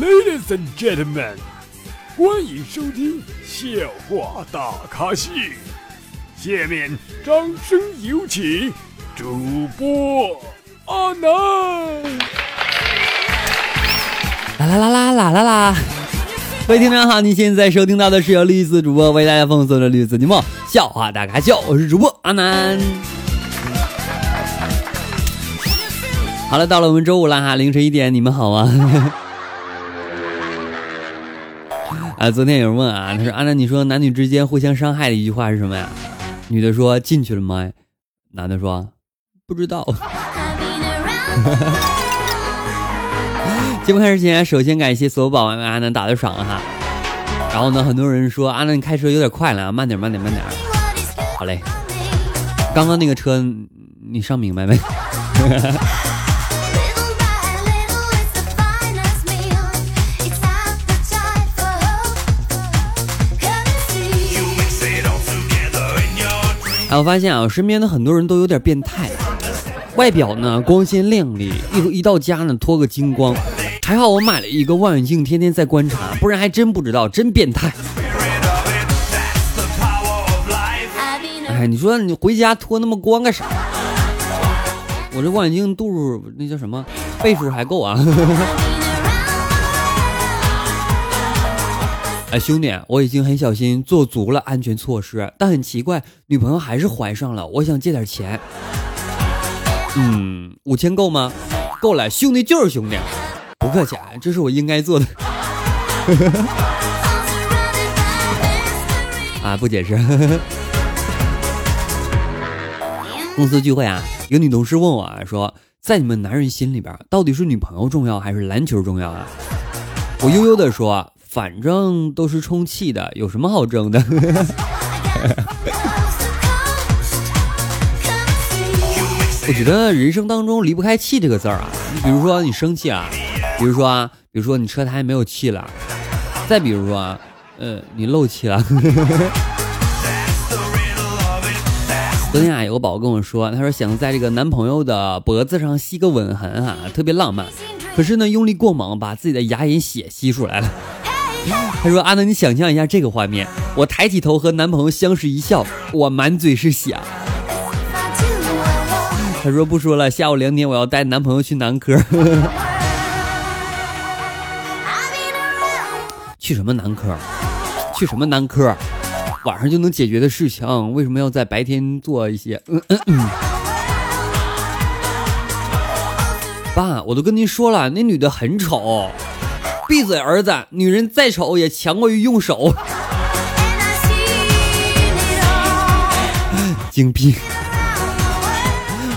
Ladies and gentlemen，欢迎收听笑话大咖秀。下面掌声有请主播阿南。啦啦啦啦啦啦啦！各位听众好，你现在收听到的是由绿色主播为大家奉送的绿色节目《笑话大咖秀》，我是主播阿南。好了，到了我们周五了哈，凌晨一点，你们好吗？啊，昨天有人问啊，他说阿南，你说男女之间互相伤害的一句话是什么呀？女的说进去了吗？男的说不知道。节目开始前，首先感谢所有宝宝们阿南打的赏哈。然后呢，很多人说阿南开车有点快了，慢点，慢点，慢点。好嘞，刚刚那个车你上明白没？哎，我发现啊，身边的很多人都有点变态，外表呢光鲜亮丽，一一到家呢脱个精光。还好我买了一个望远镜，天天在观察，不然还真不知道，真变态。哎，你说你回家脱那么光干啥？我这望远镜度数那叫什么倍数还够啊？哎，兄弟，我已经很小心做足了安全措施，但很奇怪，女朋友还是怀上了。我想借点钱。嗯，五千够吗？够了，兄弟就是兄弟。不客气，这是我应该做的。啊，不解释。公司聚会啊，一个女同事问我啊，说，在你们男人心里边，到底是女朋友重要还是篮球重要啊？我悠悠的说，反正都是充气的，有什么好争的？我觉得人生当中离不开气这个字儿啊。你比如说你生气啊。比如说啊，比如说你车胎没有气了，再比如说啊，呃，你漏气了。昨天啊，有个宝宝跟我说，他说想在这个男朋友的脖子上吸个吻痕啊，特别浪漫。可是呢，用力过猛，把自己的牙龈血吸出来了。他说阿南，你想象一下这个画面，我抬起头和男朋友相视一笑，我满嘴是血。他说不说了，下午两点我要带男朋友去男科。去什么男科？去什么男科？晚上就能解决的事情，为什么要在白天做一些？嗯嗯嗯。爸，我都跟您说了，那女的很丑。闭嘴，儿子，女人再丑也强过于用手。精辟。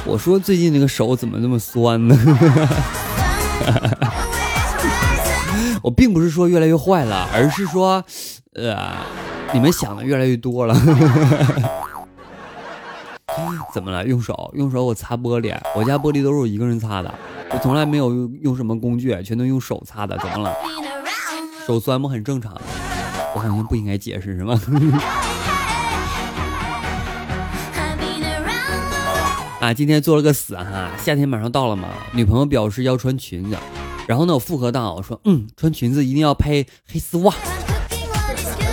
我说最近那个手怎么那么酸呢？我并不是说越来越坏了，而是说，呃，你们想的越来越多了。怎么了？用手，用手，我擦玻璃。我家玻璃都是我一个人擦的，我从来没有用什么工具，全都用手擦的。怎么了？手酸不很正常？我好像不应该解释，是吗？啊，今天做了个死哈，夏天马上到了嘛，女朋友表示要穿裙子。然后呢，我附和道：“我说，嗯，穿裙子一定要配黑丝袜。”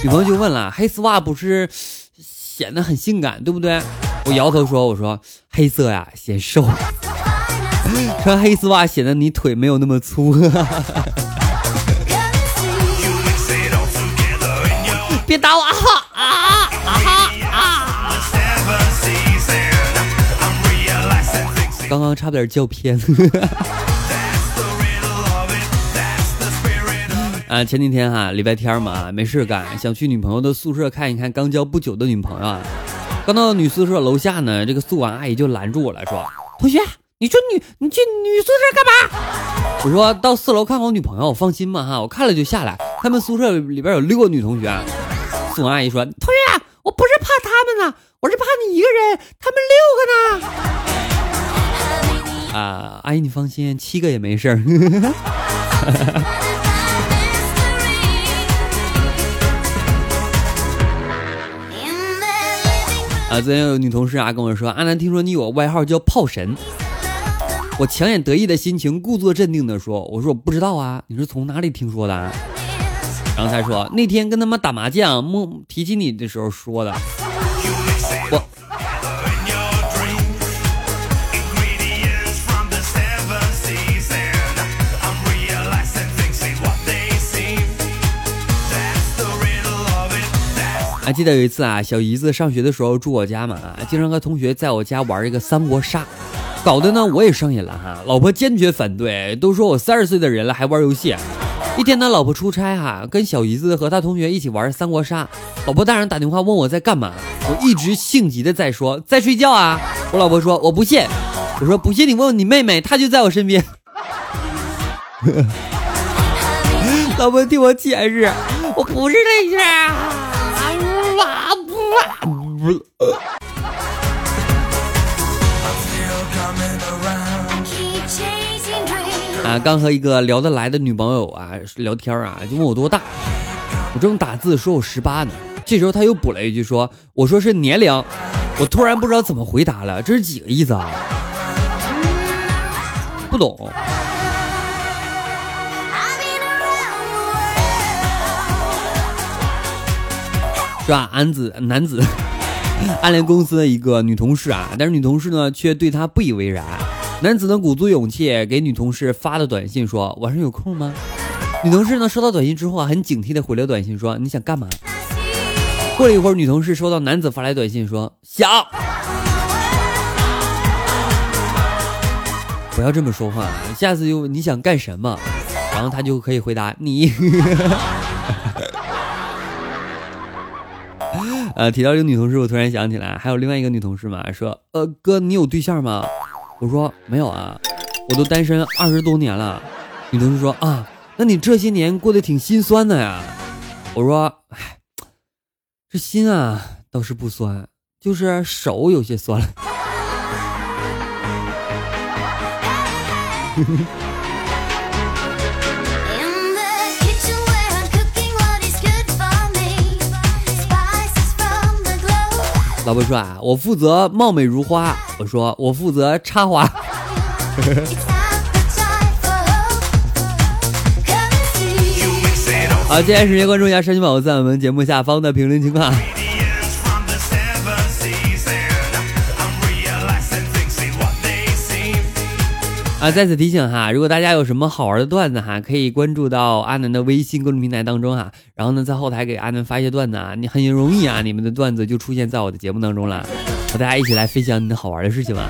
女朋友就问了：“黑丝袜不是显得很性感，对不对？”我摇头说：“我说黑色呀，显瘦。穿黑丝袜显得你腿没有那么粗。”别打我啊！啊啊啊！刚刚差点叫偏。啊，前几天哈，礼拜天嘛，没事干，想去女朋友的宿舍看一看刚交不久的女朋友。啊。刚到女宿舍楼下呢，这个宿管阿姨就拦住我了，说：“同学，你去女你去女宿舍干嘛？”我说到四楼看看我女朋友，放心吧哈，我看了就下来。他们宿舍里边有六个女同学。宿管阿姨说：“同学，我不是怕他们呢，我是怕你一个人，他们六个呢。”啊，阿姨你放心，七个也没事儿。啊，昨天有女同事啊跟我说，阿南听说你有个外号叫炮神，我强颜得意的心情，故作镇定的说：“我说我不知道啊，你是从哪里听说的？”然后他说：“那天跟他们打麻将，莫提起你的时候说的。”还记得有一次啊，小姨子上学的时候住我家嘛，经常和同学在我家玩一个三国杀，搞得呢我也上瘾了哈。老婆坚决反对，都说我三十岁的人了还玩游戏。一天呢，老婆出差哈，跟小姨子和她同学一起玩三国杀。老婆大人打电话问我在干嘛，我一直性急的在说在睡觉啊。我老婆说我不信，我说不信你问问你妹妹，她就在我身边。老婆替我解释，我不是那事。啊，刚和一个聊得来的女朋友啊聊天啊，就问我多大，我正打字说我十八呢，这时候他又补了一句说，我说是年龄，我突然不知道怎么回答了，这是几个意思啊？不懂。是吧？安子男子 暗恋公司的一个女同事啊，但是女同事呢却对他不以为然。男子呢鼓足勇气给女同事发了短信说：“晚上有空吗？”女同事呢收到短信之后啊，很警惕的回了短信说：“你想干嘛？”过了一会儿，女同事收到男子发来短信说：“想。”不要这么说话，下次就你想干什么，然后他就可以回答你。呃，提到这个女同事，我突然想起来，还有另外一个女同事嘛，说，呃，哥，你有对象吗？我说没有啊，我都单身二十多年了。女同事说啊，那你这些年过得挺心酸的呀。我说，哎，这心啊倒是不酸，就是手有些酸了。老婆说啊，我负责貌美如花。我说我负责插花。好，接下来时间关注一下神奇宝宝在我们节目下方的评论情况。啊，再次提醒哈，如果大家有什么好玩的段子哈，可以关注到阿南的微信公众平台当中哈，然后呢，在后台给阿南发一些段子啊，你很容易啊，你们的段子就出现在我的节目当中了，和大家一起来分享你的好玩的事情吧。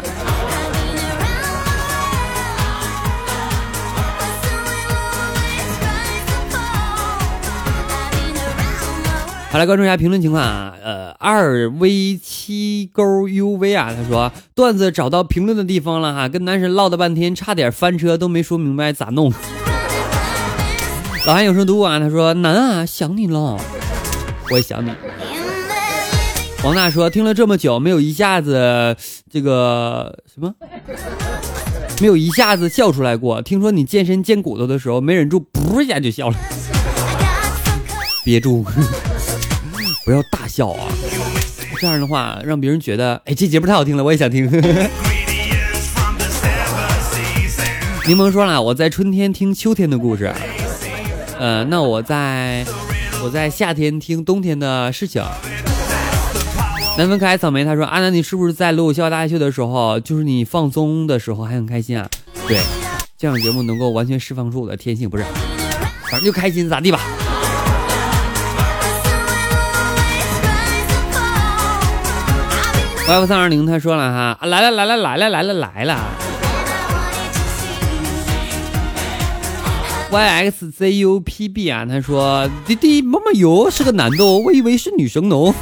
好，来关注一下评论情况啊。呃，二 v 七勾 uv 啊，他说段子找到评论的地方了哈，跟男神唠了半天，差点翻车，都没说明白咋弄。老韩有声读物啊，他说难啊，想你了，我也想你。王大说听了这么久，没有一下子这个什么，没有一下子笑出来过。听说你健身健骨头的时候，没忍住，噗一下就笑了，憋住。不要大笑啊！这样的话让别人觉得，哎，这节目太好听了，我也想听。柠檬说了，我在春天听秋天的故事，呃，那我在我在夏天听冬天的事情。南风可爱草莓他说，阿南，你是不是在录《笑傲大秀》的时候，就是你放松的时候还很开心啊？对，这样节目能够完全释放出我的天性，不是？反正就开心咋地吧。YF 三二零他说了哈，来了来了来了来了来了。Y X Z U P B 啊，他说弟弟妈妈哟是个男的哦，我以为是女生哦。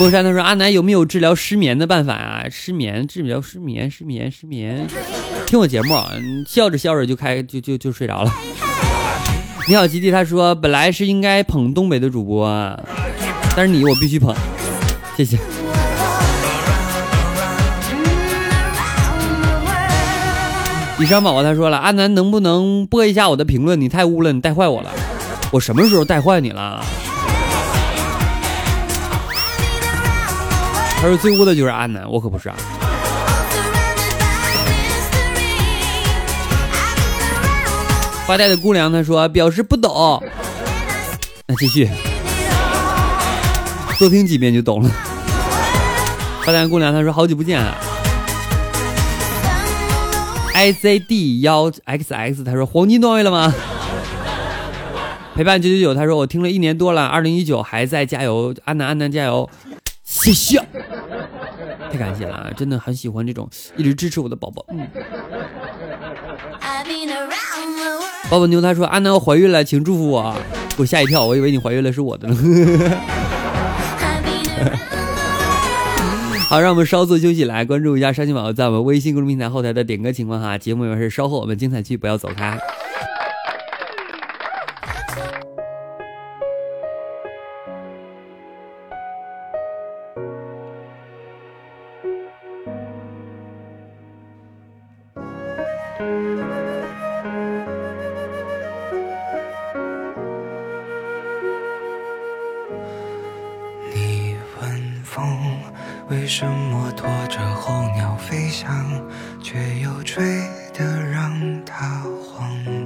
梦山他说阿南有没有治疗失眠的办法啊？失眠治疗失眠失眠失眠，听我节目，笑着笑着就开就就就睡着了。你好，吉吉他说本来是应该捧东北的主播，但是你我必须捧。谢谢。李商宝他说了，阿南能不能播一下我的评论，你太污了，你带坏我了，我什么时候带坏你了？他说最污的就是阿南，我可不是啊。发呆的姑娘她说表示不懂，那继续。多听几遍就懂了。发呆姑娘她说好久不见啊。I C D 幺 X X，他说黄金段位了吗？陪伴九九九他说我听了一年多了，二零一九还在加油，安南安南加油，谢谢，太感谢了啊！真的很喜欢这种一直支持我的宝宝。嗯。宝宝牛他说安南我怀孕了，请祝福我，给我吓一跳，我以为你怀孕了是我的呢。好，让我们稍作休息，来关注一下上期宝宝在我们微信公众平台后台的点歌情况哈。节目也是，稍后我们精彩区不要走开。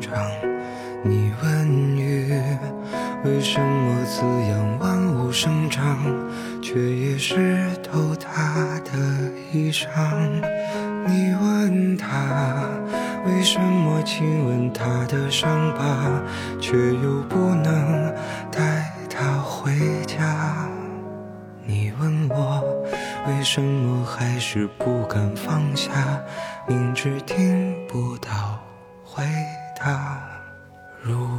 慌张？你问雨，为什么滋养万物生长，却也湿透他的衣裳？你问他，为什么亲吻他的伤疤，却又不能带他回家？你问我。为什么还是不敢放下？明知听不到回到。如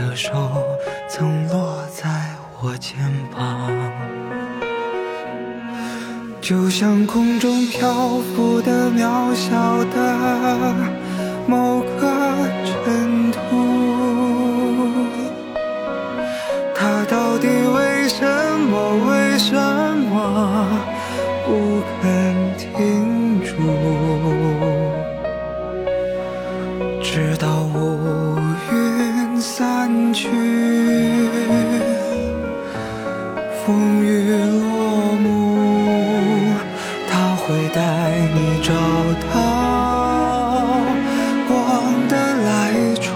的手曾落在我肩膀，就像空中漂浮的渺小的某个尘土，找到光的来处，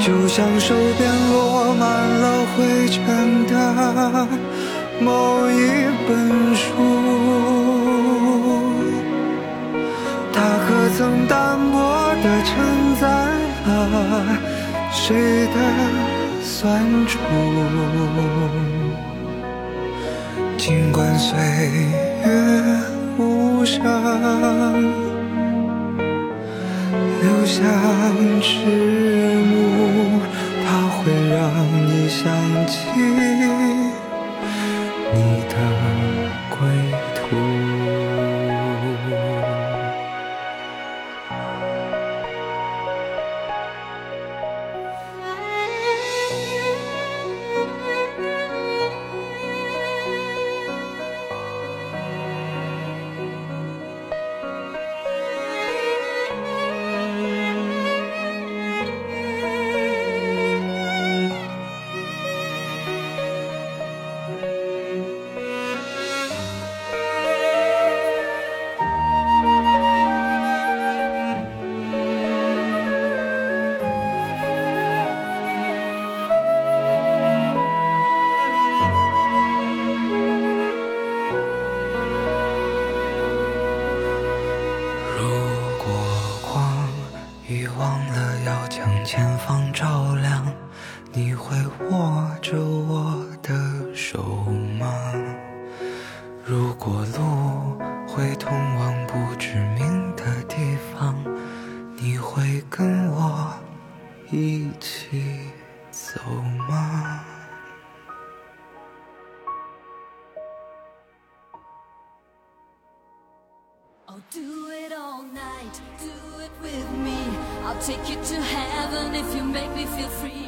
就像手边落满了。灰尘的某一本书，它可曾单薄地承载了谁的酸楚？尽管岁月无声，留下迟暮。它会让你想起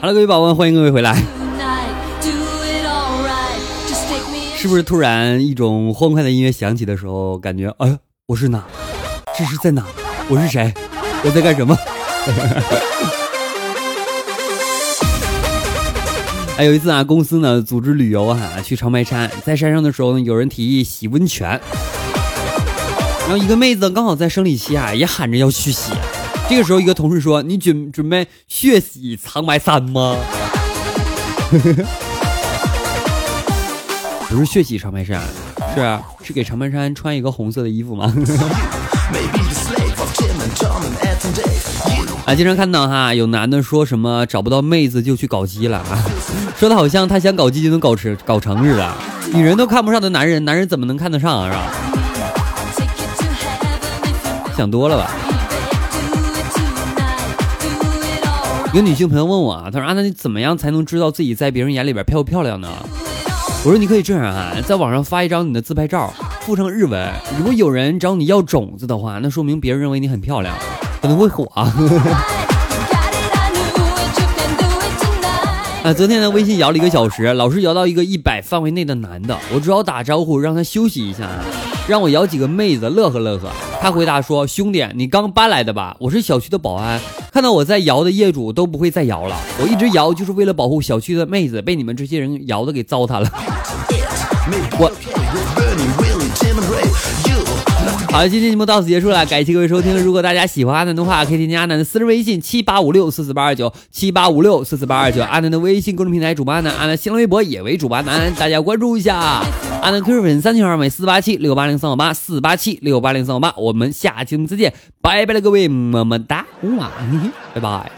好了，各位宝宝们，欢迎各位回来。是不是突然一种欢快的音乐响起的时候，感觉哎，我是哪？这是在哪？我是谁？我在干什么？还 有一次啊，公司呢组织旅游啊，去长白山，在山上的时候呢，有人提议洗温泉，然后一个妹子刚好在生理期啊，也喊着要去洗。这个时候，一个同事说：“你准准备血洗长白山吗？” 不是血洗长白山，是，是给长白山穿一个红色的衣服吗？啊，经常看到哈，有男的说什么找不到妹子就去搞基了啊，说的好像他想搞基就能搞成搞成似的。女人都看不上的男人，男人怎么能看得上啊？是吧？想多了吧？有女性朋友问我啊，她说啊，那你怎么样才能知道自己在别人眼里边漂不漂亮呢？我说你可以这样啊，在网上发一张你的自拍照，附上日文。如果有人找你要种子的话，那说明别人认为你很漂亮，可能会火。啊，昨天呢，微信摇了一个小时，老是摇到一个一百范围内的男的，我只好打招呼让他休息一下，让我摇几个妹子乐呵乐呵。他回答说：“兄弟，你刚搬来的吧？我是小区的保安，看到我在摇的业主都不会再摇了。我一直摇就是为了保护小区的妹子，被你们这些人摇的给糟蹋了。我。”好了，今天节目到此结束了，感谢各位收听。如果大家喜欢阿南的话，可以添加阿南的私人微信七八五六四四八二九七八五六四四八二九。阿南的微信公众平台主播阿南，阿南新浪微博也为主播阿南，大家关注一下。阿南 QQ 粉三群二美四八七六八零三五八四八七六八零三五八，我们下期再见，拜拜了各位，么么哒，哇，拜拜。